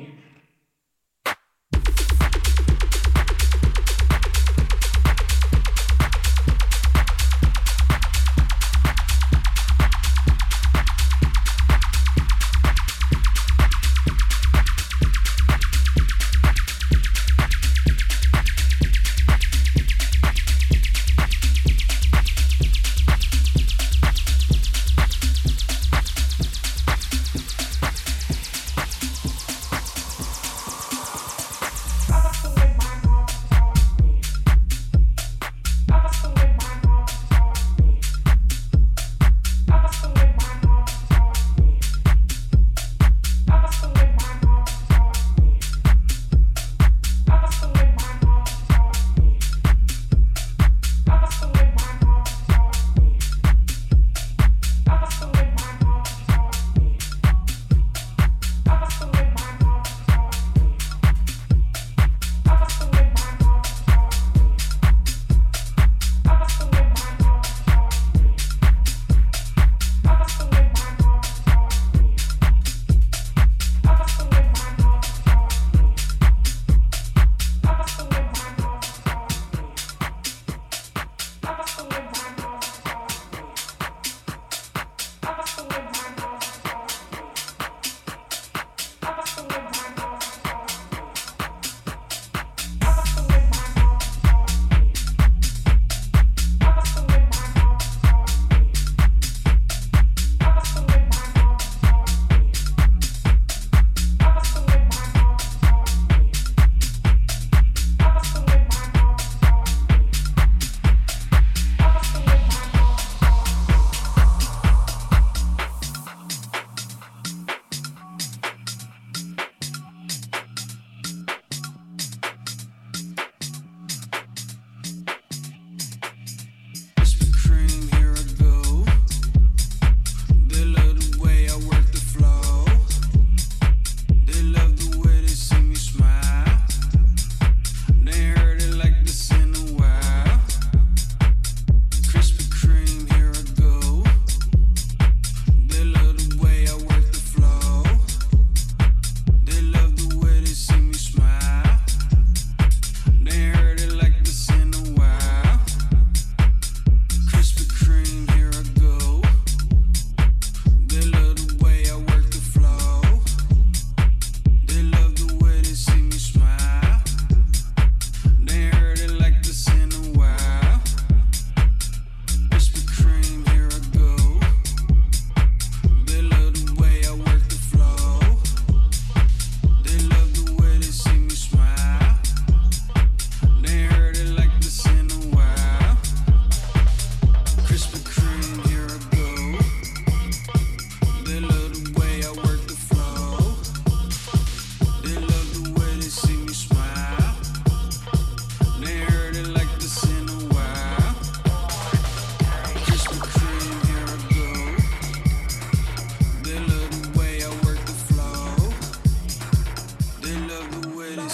taught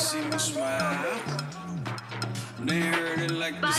see my smile. They heard like the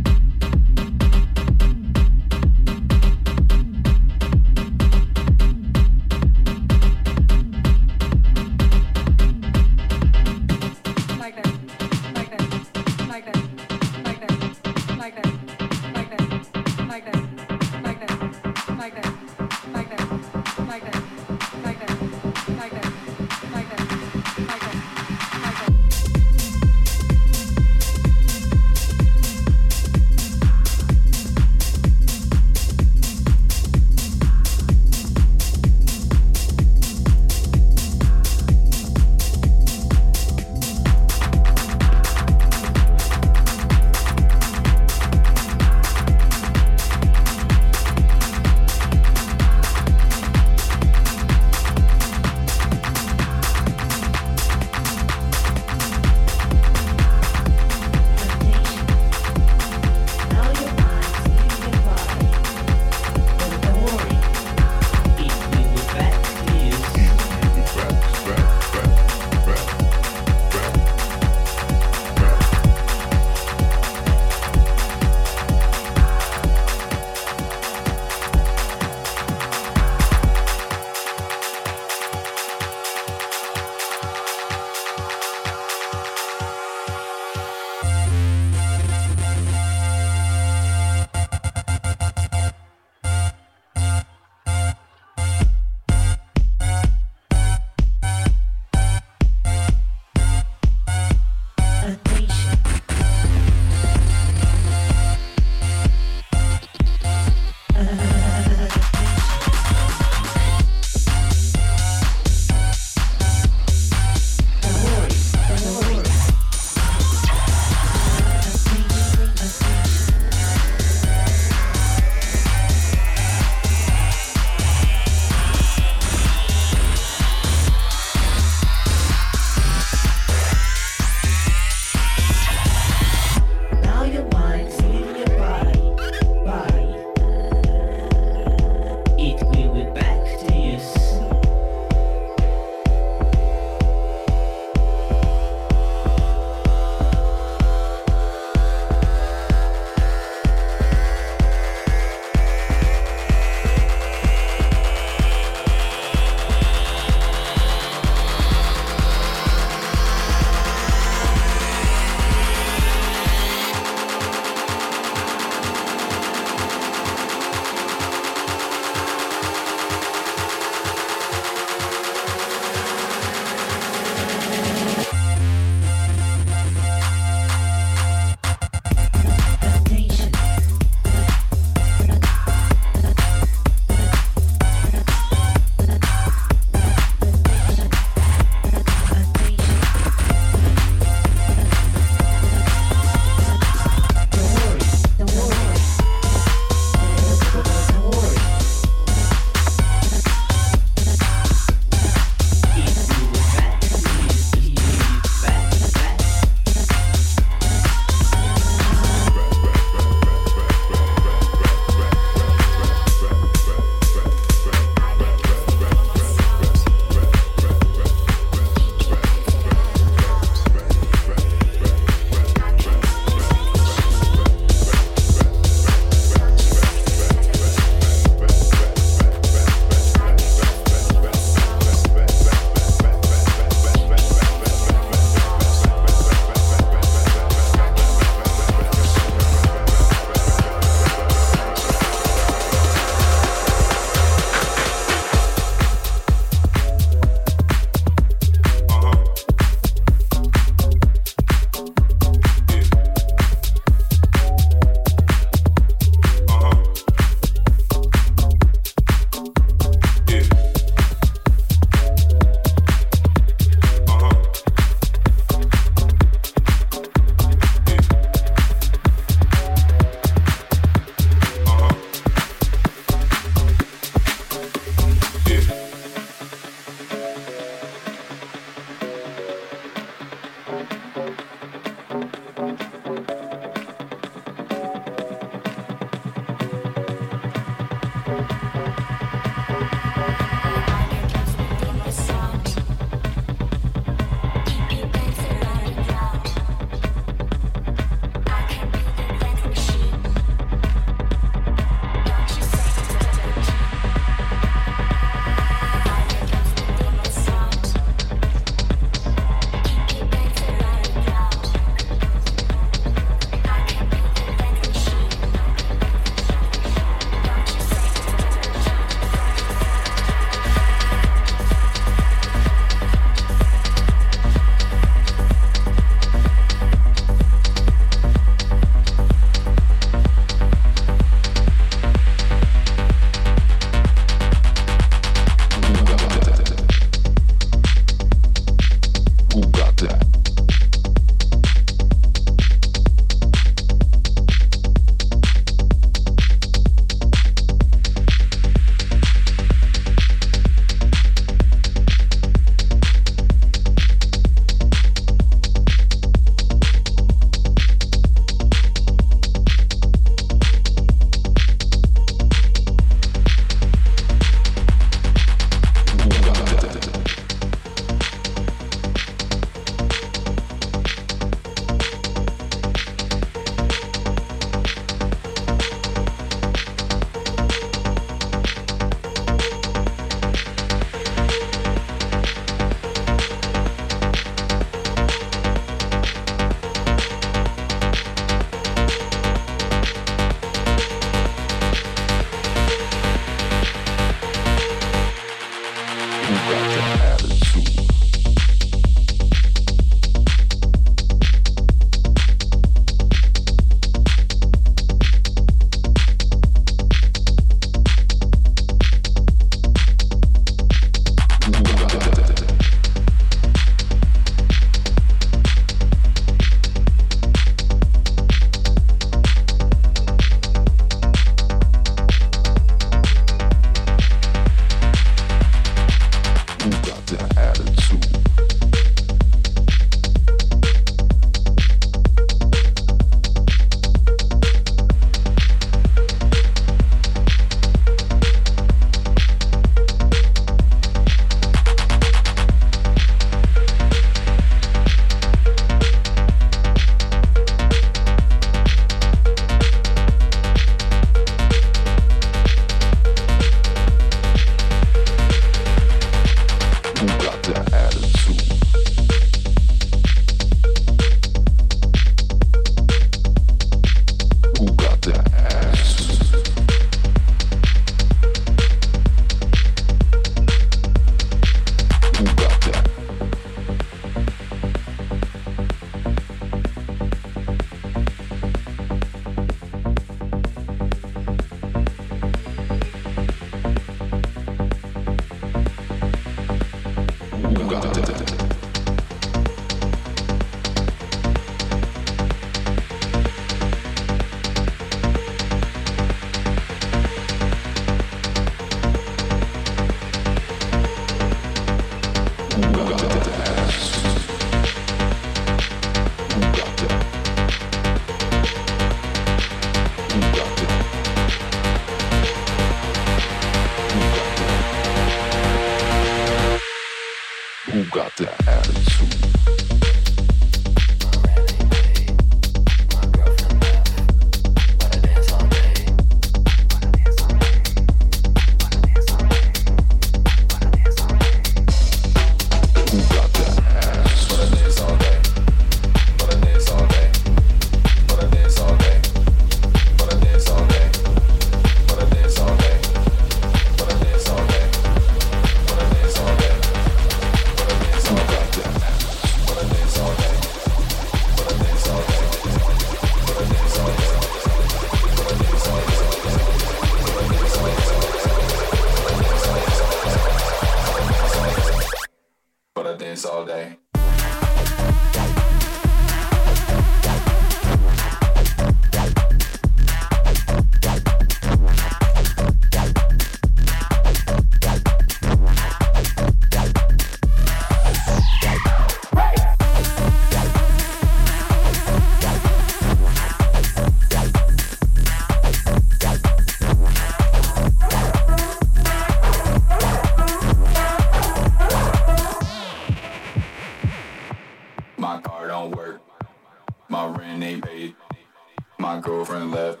friend left,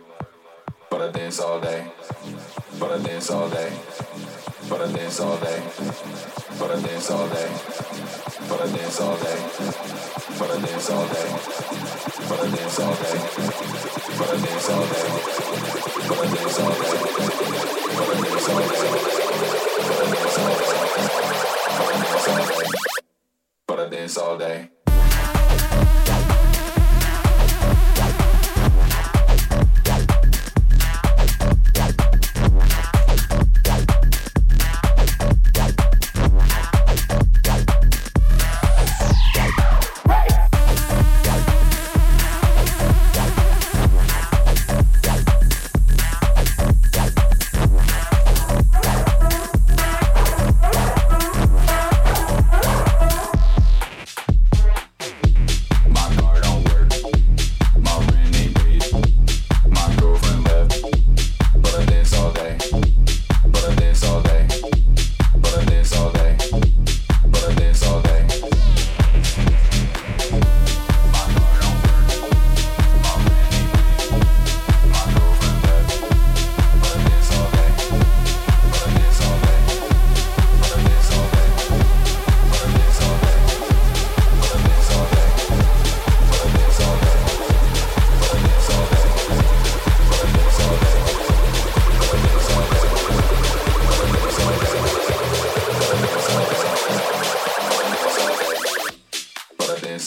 but I dance all day. But I dance all day. But I dance all day. But I dance all day. But I dance all day. But I dance all day. But I dance all day. But I dance all day. But I dance all day. But I dance all day. But I dance all day. But I dance all day.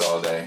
all day.